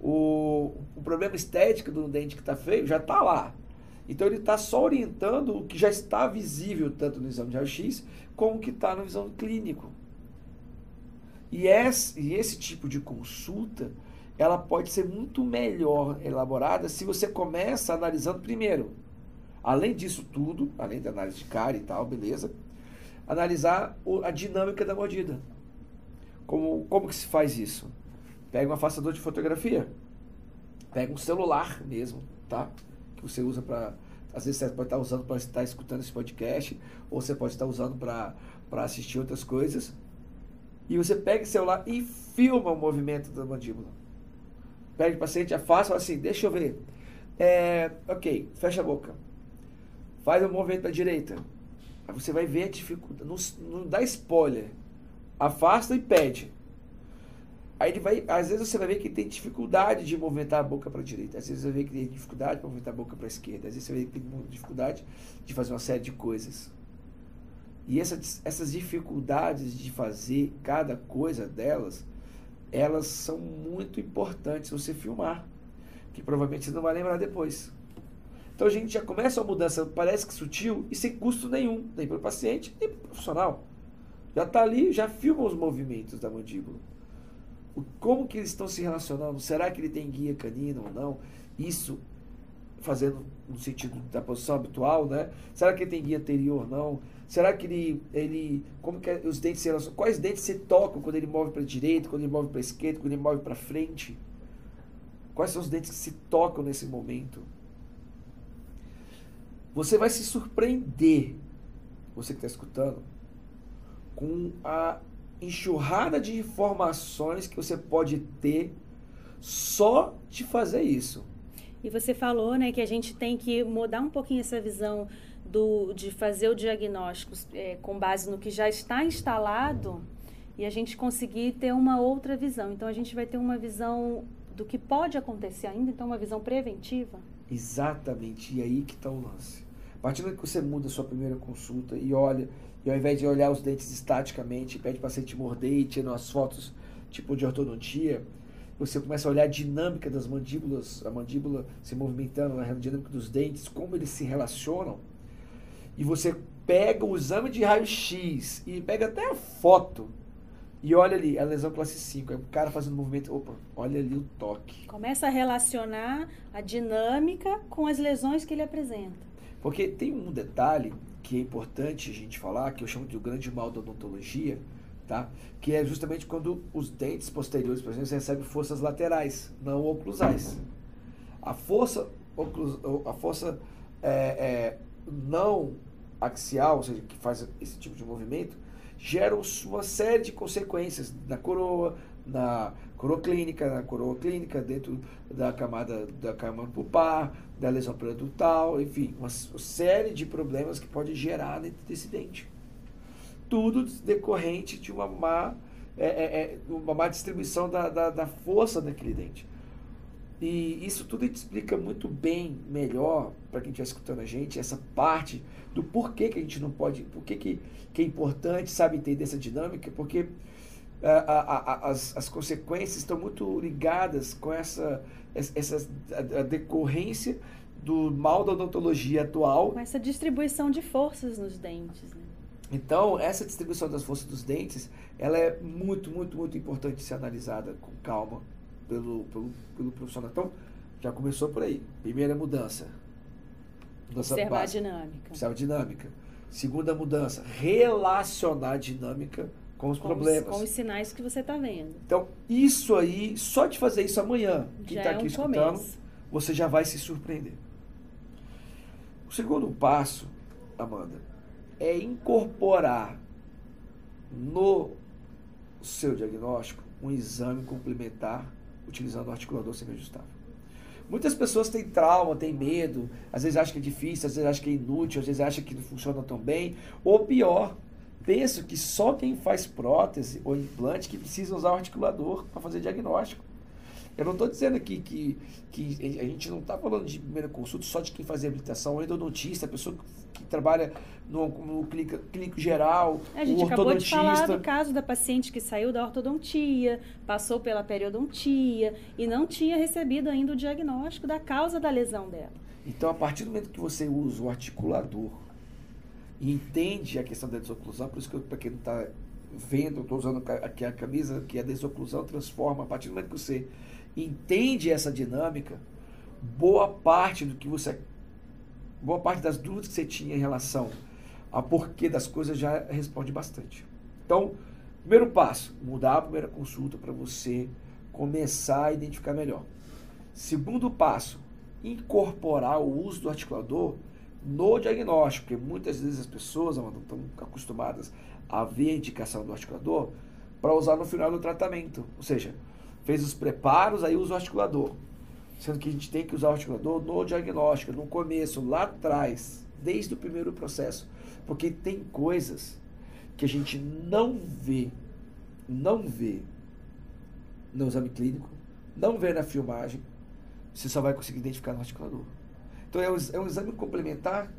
o, o problema estético do dente que está feio já está lá. Então ele está só orientando o que já está visível tanto no exame de raio-x como o que está na visão clínico. E esse, e esse tipo de consulta ela pode ser muito melhor elaborada se você começa analisando primeiro. Além disso tudo, além da análise de cara e tal, beleza, analisar a dinâmica da mordida. Como, como que se faz isso? Pega um afastador de fotografia. Pega um celular mesmo, tá? Que você usa para. Às vezes você pode estar usando para estar escutando esse podcast, ou você pode estar usando para assistir outras coisas. E você pega o celular e filma o movimento da mandíbula. Pega o paciente, afasta, fala assim, deixa eu ver. É, ok, fecha a boca. Faz o movimento para direita. Aí você vai ver a dificuldade. Não, não dá spoiler. Afasta e pede. Aí ele vai, às vezes você vai ver que tem dificuldade de movimentar a boca para a direita, às vezes você vai ver que tem dificuldade de movimentar a boca para a esquerda, às vezes você vai ver que tem dificuldade de fazer uma série de coisas. E essa, essas dificuldades de fazer cada coisa delas, elas são muito importantes você filmar, que provavelmente você não vai lembrar depois. Então a gente já começa uma mudança, parece que sutil e sem custo nenhum, nem para o paciente, nem para o profissional. Já está ali, já filma os movimentos da mandíbula como que eles estão se relacionando? Será que ele tem guia canino ou não? Isso fazendo no sentido da posição habitual, né? Será que ele tem guia anterior ou não? Será que ele, ele como que os dentes se relacionam? Quais dentes se tocam quando ele move para a direita, quando ele move para a esquerda, quando ele move para frente? Quais são os dentes que se tocam nesse momento? Você vai se surpreender, você que está escutando, com a enxurrada de informações que você pode ter só de fazer isso. E você falou, né, que a gente tem que mudar um pouquinho essa visão do, de fazer o diagnóstico é, com base no que já está instalado e a gente conseguir ter uma outra visão. Então a gente vai ter uma visão do que pode acontecer ainda, então uma visão preventiva. Exatamente, e aí que está o lance. A partir do que você muda a sua primeira consulta e olha, e ao invés de olhar os dentes estaticamente, pede o paciente morder e tirar as fotos tipo de ortodontia, você começa a olhar a dinâmica das mandíbulas, a mandíbula se movimentando, a dinâmica dos dentes, como eles se relacionam, e você pega o exame de raio-x e pega até a foto e olha ali, a lesão classe 5, é o cara fazendo movimento, opa, olha ali o toque. Começa a relacionar a dinâmica com as lesões que ele apresenta. Porque tem um detalhe que é importante a gente falar, que eu chamo de o grande mal da odontologia, tá? Que é justamente quando os dentes posteriores, por exemplo, recebem forças laterais, não oclusais. A força, a força é, é, não axial, ou seja, que faz esse tipo de movimento, geram uma série de consequências na coroa, na coroa clínica, na coroa clínica, dentro da camada da camada pulpar, da lesão periodontal, enfim, uma série de problemas que pode gerar dentro desse dente. Tudo decorrente de uma má, é, é, é uma má distribuição da, da, da força daquele dente. E isso tudo explica muito bem, melhor, para quem estiver escutando a gente, essa parte do porquê que a gente não pode, porquê que, que é importante, sabe, entender essa dinâmica, porque a, a, a, as, as consequências estão muito ligadas com essa, essa a, decorrência do mal da odontologia atual. Com essa distribuição de forças nos dentes. Né? Então, essa distribuição das forças dos dentes, ela é muito, muito, muito importante ser analisada com calma pelo, pelo, pelo profissional. Então, já começou por aí. Primeira mudança. mudança Observar básica. a dinâmica. Observar a dinâmica. Segunda mudança, relacionar a dinâmica com os com problemas. Os, com os sinais que você está vendo. Então, isso aí, só de fazer isso amanhã, quem está é aqui um escutando, começo. você já vai se surpreender. O segundo passo, Amanda, é incorporar no seu diagnóstico um exame complementar utilizando o articulador semiajustável. Muitas pessoas têm trauma, têm medo, às vezes acham que é difícil, às vezes acham que é inútil, às vezes acham que não funciona tão bem, ou pior, pensam que só quem faz prótese ou implante que precisa usar o articulador para fazer diagnóstico. Eu não estou dizendo aqui que, que a gente não está falando de primeira consulta só de quem faz reabilitação, o endodontista, a pessoa que trabalha no, no clínico, clínico geral, é, a gente o acabou de falar do caso da paciente que saiu da ortodontia, passou pela periodontia e não tinha recebido ainda o diagnóstico da causa da lesão dela. Então, a partir do momento que você usa o articulador e entende a questão da desoclusão, por isso que para quem não está vendo, eu estou usando aqui a camisa que a desoclusão transforma, a partir do momento que você entende essa dinâmica, boa parte do que você boa parte das dúvidas que você tinha em relação a porquê das coisas já responde bastante. Então, primeiro passo, mudar a primeira consulta para você começar a identificar melhor. Segundo passo, incorporar o uso do articulador no diagnóstico, porque muitas vezes as pessoas não estão acostumadas a ver a indicação do articulador para usar no final do tratamento. Ou seja, fez os preparos, aí usa o articulador. Sendo que a gente tem que usar o articulador no diagnóstico, no começo, lá atrás, desde o primeiro processo. Porque tem coisas que a gente não vê, não vê no exame clínico, não vê na filmagem, você só vai conseguir identificar no articulador. Então é um, é um exame complementar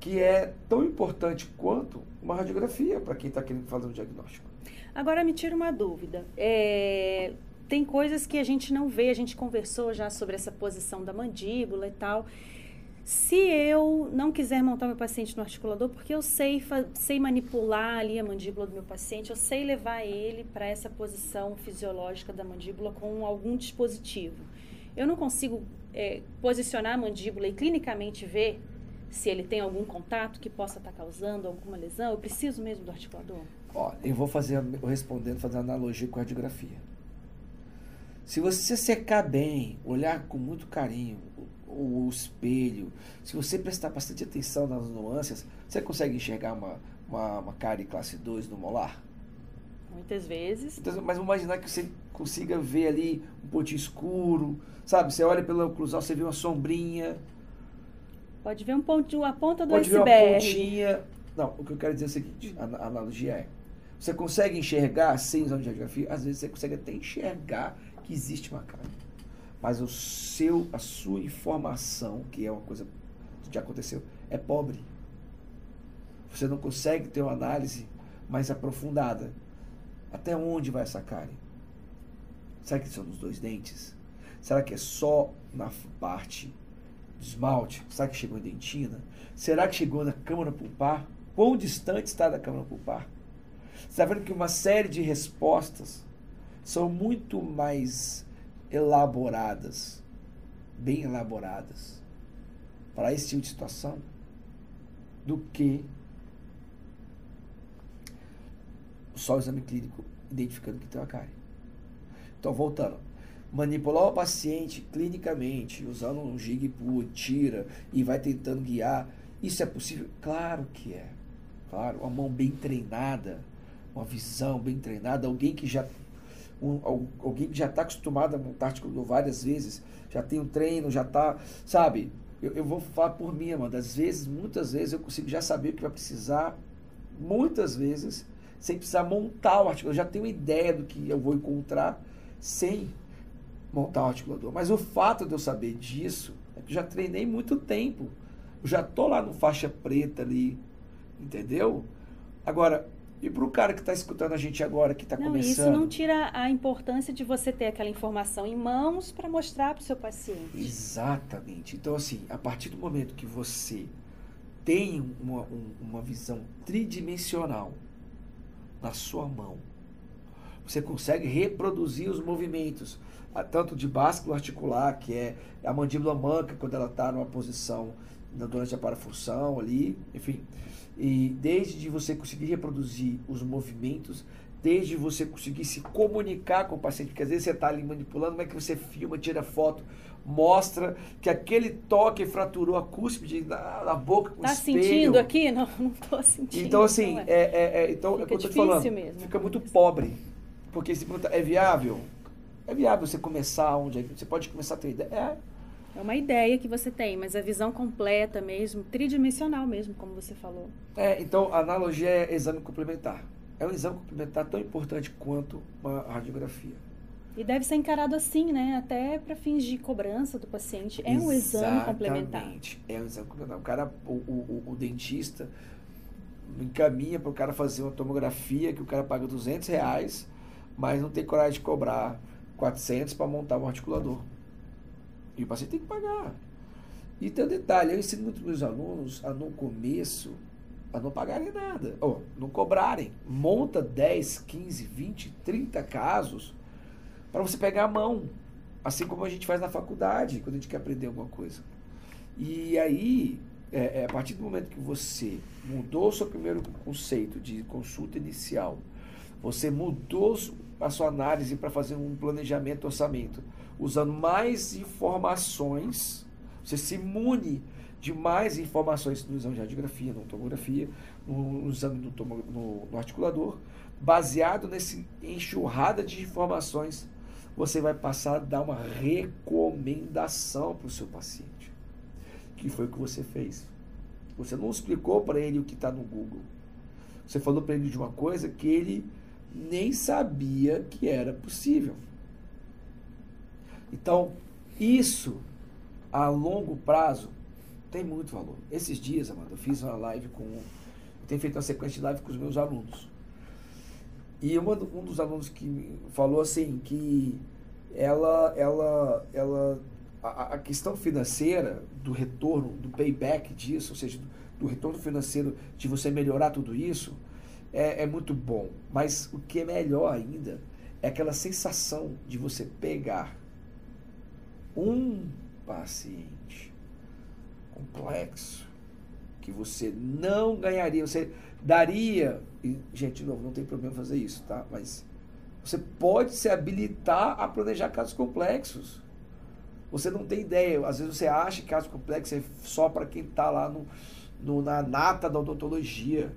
que é tão importante quanto uma radiografia para quem está querendo fazer um diagnóstico. Agora me tira uma dúvida. É, tem coisas que a gente não vê, a gente conversou já sobre essa posição da mandíbula e tal. Se eu não quiser montar meu paciente no articulador, porque eu sei, sei manipular ali a mandíbula do meu paciente, eu sei levar ele para essa posição fisiológica da mandíbula com algum dispositivo. Eu não consigo é, posicionar a mandíbula e clinicamente ver se ele tem algum contato que possa estar tá causando alguma lesão. Eu preciso mesmo do articulador? Ó, eu vou fazer, respondendo, fazer analogia com a radiografia. Se você secar bem, olhar com muito carinho o, o, espelho, se você prestar bastante atenção nas nuances, você consegue enxergar uma, uma, uma cárie classe 2 no molar? Muitas vezes. Então, mas vamos imaginar que você consiga ver ali um pontinho escuro, sabe? Você olha pela oclusão, você vê uma sombrinha. Pode ver um pontinho, a ponta do Pode iceberg. ver uma pontinha. Não, o que eu quero dizer é o seguinte, a, a analogia é, Você consegue enxergar sem usar de radiografia? Às vezes você consegue até enxergar que existe uma cárie. Mas o seu, a sua informação, que é uma coisa que já aconteceu, é pobre. Você não consegue ter uma análise mais aprofundada. Até onde vai essa cárie? Será que são nos dois dentes? Será que é só na parte do esmalte? Será que chegou em dentina? Será que chegou na câmara pulpar? Quão distante está da câmara pulpar? Você está vendo que uma série de respostas são muito mais elaboradas, bem elaboradas, para esse tipo de situação, do que só o exame clínico identificando que tem uma cárie. Então, voltando. Manipular o paciente clinicamente, usando um jig tira e vai tentando guiar, isso é possível? Claro que é. Claro, uma mão bem treinada, uma visão bem treinada, alguém que já um, alguém que já está acostumado a montar articulador várias vezes, já tem um treino, já está, sabe? Eu, eu, vou falar por mim, mano. Às vezes, muitas vezes, eu consigo já saber o que vai precisar, muitas vezes, sem precisar montar o articulador. Eu já tenho ideia do que eu vou encontrar sem montar o articulador. Mas o fato de eu saber disso é que eu já treinei muito tempo. Eu já tô lá no faixa preta ali, entendeu? Agora, e para o cara que está escutando a gente agora, que está começando? Isso não tira a importância de você ter aquela informação em mãos para mostrar para o seu paciente. Exatamente. Então, assim, a partir do momento que você tem uma, um, uma visão tridimensional na sua mão, você consegue reproduzir os movimentos, tanto de básculo articular, que é a mandíbula manca, quando ela está numa posição durante a parafunção ali, enfim e desde você conseguir reproduzir os movimentos, desde você conseguir se comunicar com o paciente, porque às vezes você está ali manipulando, como é que você filma, tira foto, mostra que aquele toque fraturou a cúspide na, na boca com tá espelho. sentindo aqui? Não, não estou sentindo. Então, assim, é. É, é, é, então, fica é o que eu tô falando, mesmo. fica muito pobre. Porque se pergunta, é viável? É viável você começar onde? Você pode começar a ter ideia? É. É uma ideia que você tem, mas a visão completa mesmo, tridimensional mesmo, como você falou. É, então a analogia é exame complementar. É um exame complementar tão importante quanto uma radiografia. E deve ser encarado assim, né? Até para fins de cobrança do paciente. É um exame complementar. Exatamente. É um exame complementar. O cara, o, o, o dentista encaminha para o cara fazer uma tomografia que o cara paga 200 reais, mas não tem coragem de cobrar 400 para montar um articulador. E o paciente tem que pagar. E tem um detalhe, eu ensino muito meus alunos a no começo a não pagarem nada, ou não cobrarem. Monta 10, 15, 20, 30 casos para você pegar a mão. Assim como a gente faz na faculdade, quando a gente quer aprender alguma coisa. E aí, é, é, a partir do momento que você mudou o seu primeiro conceito de consulta inicial, você mudou a sua análise para fazer um planejamento, orçamento usando mais informações, você se imune de mais informações no exame de radiografia, na tomografia, no, exame do tomo, no, no articulador, baseado nessa enxurrada de informações, você vai passar a dar uma recomendação para o seu paciente. Que foi o que você fez. Você não explicou para ele o que está no Google. Você falou para ele de uma coisa que ele nem sabia que era possível. Então, isso a longo prazo tem muito valor. Esses dias, Amanda, eu fiz uma live com. Eu tenho feito uma sequência de live com os meus alunos. E uma, um dos alunos que falou assim que ela, ela, ela, a, a, questão financeira do retorno, do payback disso, ou seja, do, do retorno financeiro de você melhorar tudo isso, é, é muito bom. Mas o que é melhor ainda é aquela sensação de você pegar um paciente complexo que você não ganharia, você daria, e, gente, de novo, não tem problema fazer isso, tá? Mas você pode se habilitar a planejar casos complexos. Você não tem ideia, às vezes você acha que caso complexo é só para quem está lá no, no, na nata da odontologia.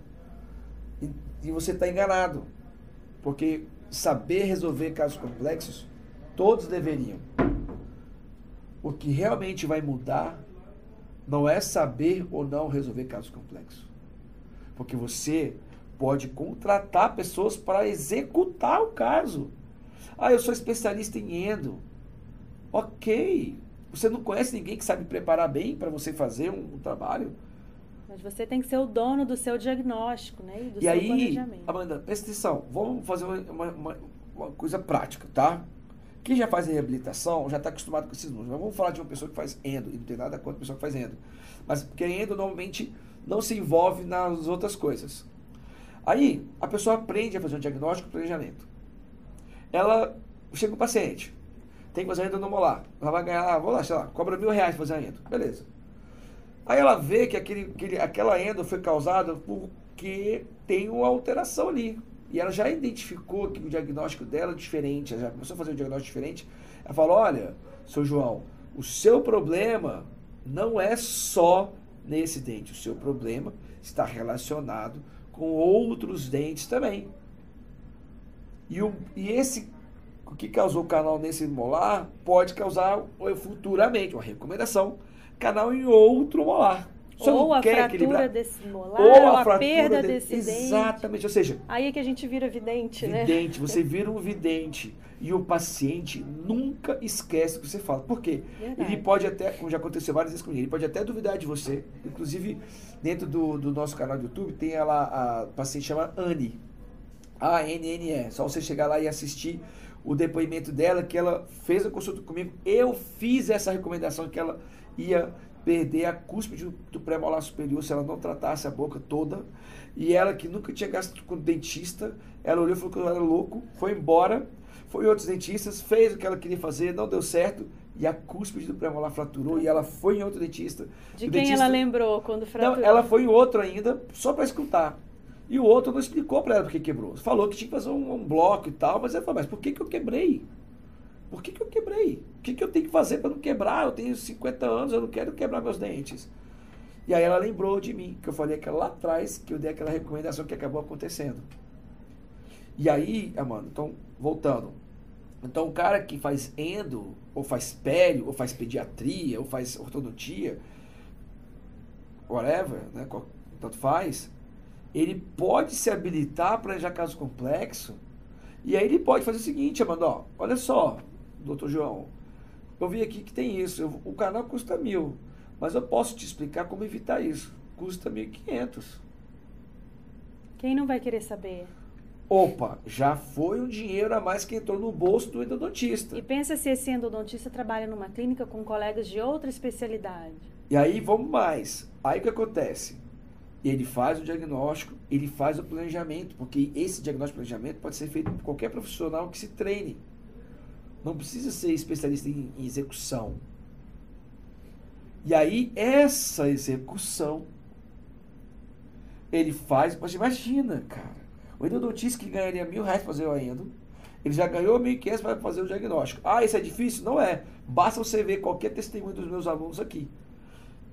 E, e você está enganado. Porque saber resolver casos complexos, todos deveriam. O que realmente vai mudar não é saber ou não resolver casos complexos. Porque você pode contratar pessoas para executar o caso. Ah, eu sou especialista em endo. Ok. Você não conhece ninguém que sabe preparar bem para você fazer um, um, trabalho? Mas você tem que ser o dono do seu diagnóstico, né? E do e seu aí, planejamento. Amanda, presta atenção. Vamos fazer uma, uma, uma coisa prática, tá? Quem já faz reabilitação já está acostumado com esses números. Mas vamos falar de uma pessoa que faz endo, e não tem nada contra a pessoa que faz endo. Mas porque endo normalmente não se envolve nas outras coisas. Aí, a pessoa aprende a fazer um diagnóstico e planejamento. Ela chega o paciente, tem que fazer endo no molar. Ela vai ganhar, vou lá, sei lá, cobra mil reais fazer a endo. Beleza. Aí ela vê que aquele, aquele, aquela endo foi causada porque tem uma alteração ali. E ela já identificou que o diagnóstico dela é diferente, ela já começou a fazer um diagnóstico diferente. Ela falou: olha, seu João, o seu problema não é só nesse dente, o seu problema está relacionado com outros dentes também. E, o, e esse o que causou canal nesse molar pode causar futuramente uma recomendação canal em outro molar. Você ou a fratura equilibrar. desse molar, ou a, ou a perda de... desse Exatamente. dente. Exatamente, ou seja... Aí é que a gente vira vidente, né? Vidente, você vira um vidente. E o paciente nunca esquece o que você fala. Por quê? Verdade. Ele pode até, como já aconteceu várias vezes comigo, ele pode até duvidar de você. Inclusive, dentro do, do nosso canal do YouTube, tem ela, a paciente chama Anne. A-N-N-E. Só você chegar lá e assistir o depoimento dela, que ela fez a consulta comigo. Eu fiz essa recomendação que ela ia perder a cúspide do pré-molar superior se ela não tratasse a boca toda. E ela, que nunca tinha gasto com dentista, ela olhou e falou que eu era louco, foi embora, foi em outros dentistas, fez o que ela queria fazer, não deu certo, e a cúspide do pré-molar fraturou, e ela foi em outro dentista. De o quem dentista, ela lembrou quando fraturou? Não, ela foi em outro ainda, só para escutar. E o outro não explicou para ela porque quebrou. Falou que tinha que fazer um, um bloco e tal, mas ela falou, mas por que, que eu quebrei? Por que, que eu quebrei? O que, que eu tenho que fazer para não quebrar? Eu tenho 50 anos, eu não quero quebrar meus dentes. E aí ela lembrou de mim, que eu falei aquela lá atrás, que eu dei aquela recomendação que acabou acontecendo. E aí, Amanda, então, voltando. Então, o cara que faz endo, ou faz pério, ou faz pediatria, ou faz ortodontia, whatever, né, tanto faz, ele pode se habilitar para já caso complexo, e aí ele pode fazer o seguinte, Amanda, ó, olha só, doutor João, eu vi aqui que tem isso, eu, o canal custa mil, mas eu posso te explicar como evitar isso. Custa mil e quinhentos. Quem não vai querer saber? Opa, já foi um dinheiro a mais que entrou no bolso do endodontista. E pensa se esse endodontista trabalha numa clínica com colegas de outra especialidade. E aí vamos mais. Aí o que acontece? Ele faz o diagnóstico, ele faz o planejamento, porque esse diagnóstico e planejamento pode ser feito por qualquer profissional que se treine. Não precisa ser especialista em, execução. E aí, essa execução, ele faz. Mas imagina, cara. O endodontista que ganharia mil reais para fazer o endo, ele já ganhou mil quinhentos para fazer o diagnóstico. Ah, isso é difícil? Não é. Basta você ver qualquer testemunho dos meus alunos aqui.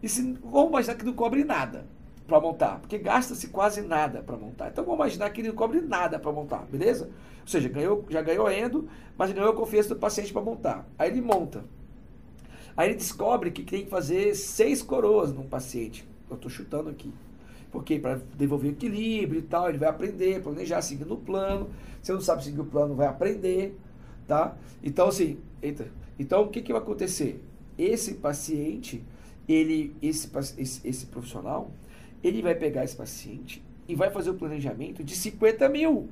E se, vamos imaginar que não cobre nada para montar, porque gasta-se quase nada para montar. Então vamos imaginar que ele não cobre nada para montar, beleza? Ou seja, ganhou, já ganhou endo, mas ganhou a confiança do paciente para montar. Aí ele monta. Aí ele descobre que tem que fazer seis coroas num paciente. Eu estou chutando aqui. Porque para devolver equilíbrio e tal, ele vai aprender, planejar, seguindo o plano. Se não sabe seguir o plano, vai aprender, tá? Então assim, eita. Então o que, que vai acontecer? Esse paciente, ele, esse, esse, esse profissional, ele vai pegar esse paciente e vai fazer o planejamento de 50 mil.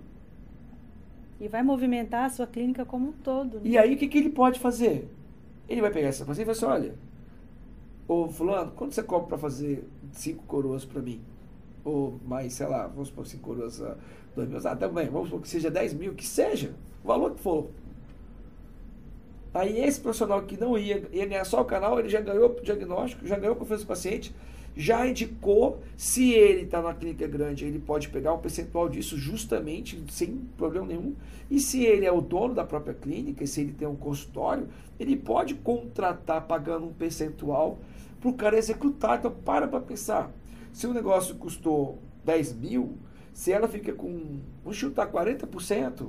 E vai movimentar a sua clínica como um todo. Né? E aí o que, que ele pode fazer? Ele vai pegar essa paciente e vai assim, olha, ô fulano, quanto você cobra para fazer cinco coroas para mim? Ou mais, sei lá, vamos supor cinco coroas dois mil. Ah, também, vamos supor que seja 10 mil, que seja, o valor que for. Aí esse profissional que não ia, ia ganhar só o canal, ele já ganhou o diagnóstico, já ganhou a confiança do paciente, já indicou, se ele está na clínica grande, ele pode pegar um percentual disso justamente, sem problema nenhum. E se ele é o dono da própria clínica, e se ele tem um consultório, ele pode contratar pagando um percentual para o cara executar. Então, para para pensar. Se o negócio custou 10 mil, se ela fica com, vamos chutar 40%,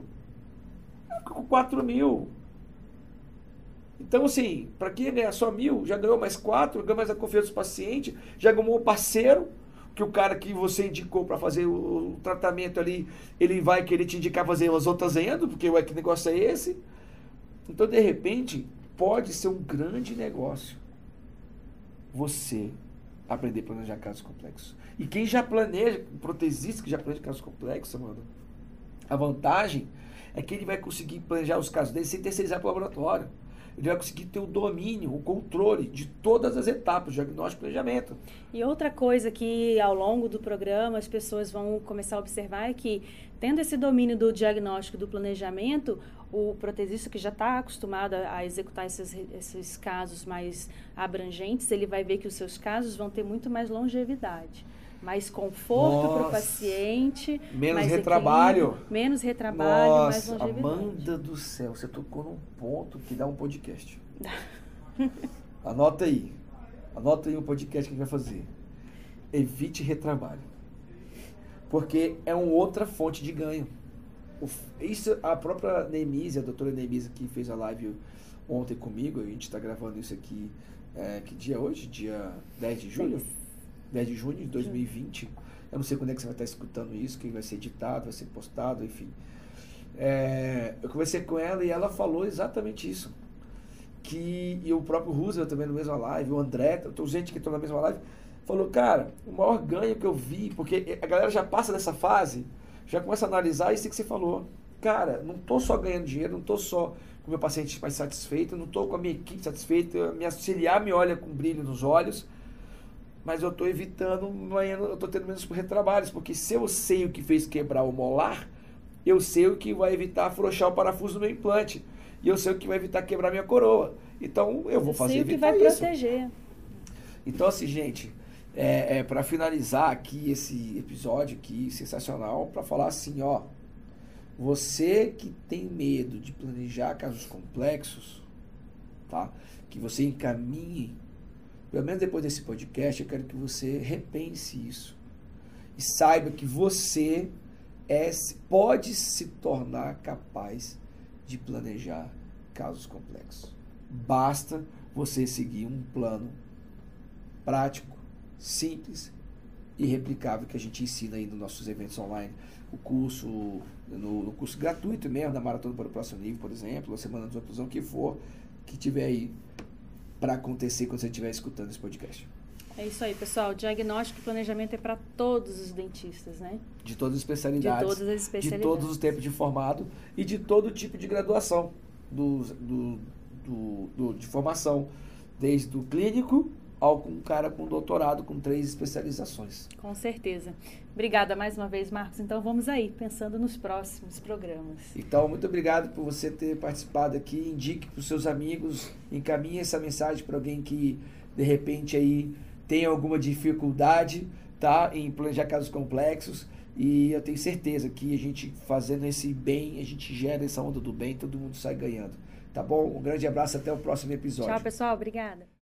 ela fica com 4 mil. Então, assim, para quem ganhar só mil, já ganhou mais quatro, ganhou mais a confiança do paciente, já ganhou um parceiro. que o cara que você indicou para fazer o, o, tratamento ali, ele vai querer te indicar fazer as outras endo, porque ué, que negócio é esse? Então, de repente, pode ser um grande negócio você aprender a planejar casos complexos. E quem já planeja, protesista que já planeja casos complexos, mano, a vantagem é que ele vai conseguir planejar os casos dele sem terceirizar para o laboratório. Ele vai conseguir ter o domínio, o controle de todas as etapas, diagnóstico e planejamento. E outra coisa que ao longo do programa as pessoas vão começar a observar é que, tendo esse domínio do diagnóstico do planejamento, o protesista que já está acostumado a, a executar esses, esses casos mais abrangentes, ele vai ver que os seus casos vão ter muito mais longevidade mais conforto para o paciente. Menos retrabalho. Menos retrabalho, Nossa, mais longevidade. Amanda do céu, você tocou num ponto que dá um podcast. Anota aí. Anota aí o um podcast que a gente vai fazer. Evite retrabalho. Porque é uma outra fonte de ganho. Isso, a própria Nemise, a doutora Nemise, que fez a live ontem comigo, a gente está gravando isso aqui, é, que dia é hoje? Dia 10 de julho? 10 de junho de 2020. Eu não sei quando é que você vai estar escutando isso, que vai ser editado, vai ser postado, enfim. É, eu conversei com ela e ela falou exatamente isso. Que, e o próprio Roosevelt também na mesma live, o André, gente que estão na mesma live, falou, cara, o maior ganho que eu vi, porque a galera já passa dessa fase, já começa a analisar isso que você falou. Cara, não estou só ganhando dinheiro, não estou só com meu paciente mais satisfeito, não estou com a minha equipe satisfeita, minha auxiliar me olha com brilho nos olhos, mas eu estou evitando, eu estou tendo menos retrabalhos, porque se eu sei o que fez quebrar o molar, eu sei o que vai evitar afrouxar o parafuso do meu implante. E eu sei o que vai evitar quebrar minha coroa. Então eu vou fazer sei o que vai isso. proteger. Então assim, gente, é, é para finalizar aqui esse episódio aqui sensacional, para falar assim, ó, você que tem medo de planejar casos complexos, tá? Que você encaminhe pelo menos depois desse podcast, eu quero que você repense isso. E saiba que você é, pode se tornar capaz de planejar casos complexos. Basta você seguir um plano prático, simples e replicável que a gente ensina aí nos nossos eventos online. O curso, no, no curso gratuito mesmo, da Maratona para o Próximo Nível, por exemplo, a Semana de Oclusão, que for, que tiver aí para acontecer quando você estiver escutando esse podcast. É isso aí, pessoal. Diagnóstico e planejamento é para todos os dentistas, né? De todas as especialidades. De todas as especialidades. De todos os tempos de formado e de todo tipo de graduação do, do, do, do de formação. Desde o clínico ao um cara com doutorado com três especializações. Com certeza. Obrigada mais uma vez, Marcos. Então vamos aí, pensando nos próximos programas. Então, muito obrigado por você ter participado aqui. Indique para os seus amigos, encaminhe essa mensagem para alguém que de repente aí tem alguma dificuldade, tá? Em planejar casos complexos. E eu tenho certeza que a gente fazendo esse bem, a gente gera essa onda do bem, todo mundo sai ganhando. Tá bom? Um grande abraço, até o próximo episódio. Tchau, pessoal. Obrigada.